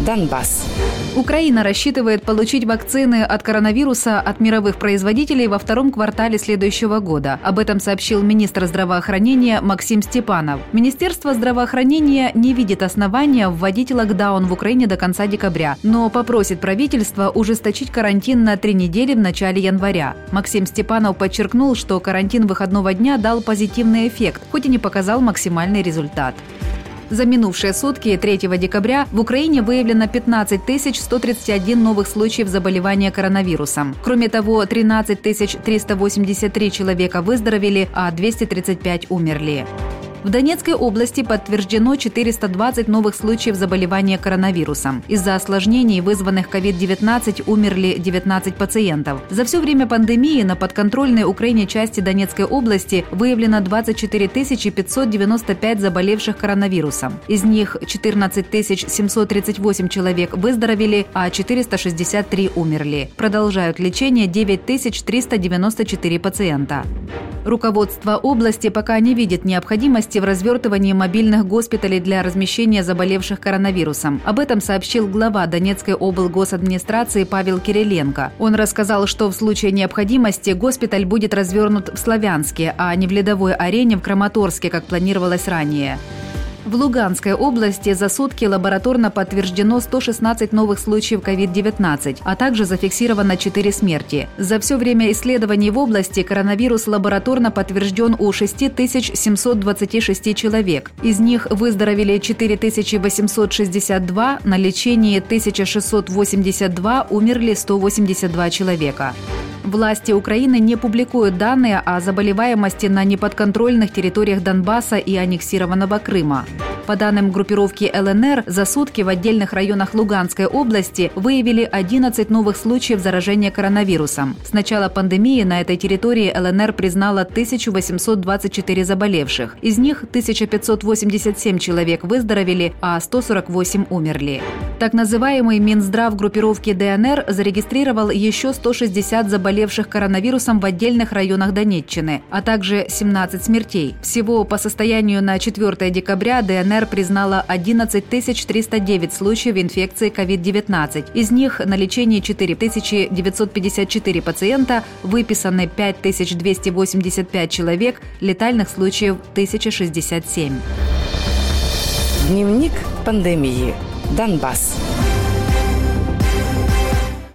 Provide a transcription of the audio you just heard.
Донбасс. Украина рассчитывает получить вакцины от коронавируса от мировых производителей во втором квартале следующего года. Об этом сообщил министр здравоохранения Максим Степанов. Министерство здравоохранения не видит основания вводить локдаун в Украине до конца декабря, но попросит правительство ужесточить карантин на три недели в начале января. Максим Степанов подчеркнул, что карантин выходного дня дал позитивный эффект, хоть и не показал максимальный результат. За минувшие сутки 3 декабря в Украине выявлено 15 131 новых случаев заболевания коронавирусом. Кроме того, 13 383 человека выздоровели, а 235 умерли. В Донецкой области подтверждено 420 новых случаев заболевания коронавирусом. Из-за осложнений, вызванных COVID-19, умерли 19 пациентов. За все время пандемии на подконтрольной Украине части Донецкой области выявлено 24 595 заболевших коронавирусом. Из них 14 738 человек выздоровели, а 463 умерли. Продолжают лечение 9 394 пациента. Руководство области пока не видит необходимости в развертывании мобильных госпиталей для размещения заболевших коронавирусом. Об этом сообщил глава Донецкой облгосадминистрации Павел Кириленко. Он рассказал, что в случае необходимости госпиталь будет развернут в Славянске, а не в ледовой арене в Краматорске, как планировалось ранее. В Луганской области за сутки лабораторно подтверждено 116 новых случаев COVID-19, а также зафиксировано 4 смерти. За все время исследований в области коронавирус лабораторно подтвержден у 6726 человек. Из них выздоровели 4862, на лечении 1682, умерли 182 человека. Власти Украины не публикуют данные о заболеваемости на неподконтрольных территориях Донбасса и аннексированного Крыма. По данным группировки ЛНР, за сутки в отдельных районах Луганской области выявили 11 новых случаев заражения коронавирусом. С начала пандемии на этой территории ЛНР признала 1824 заболевших. Из них 1587 человек выздоровели, а 148 умерли. Так называемый Минздрав группировки ДНР зарегистрировал еще 160 заболевших коронавирусом в отдельных районах Донеччины, а также 17 смертей. Всего по состоянию на 4 декабря ДНР признала 11 309 случаев инфекции COVID-19. Из них на лечении 4 954 пациента, выписаны 5285 человек, летальных случаев 1067. Дневник пандемии. Донбасс.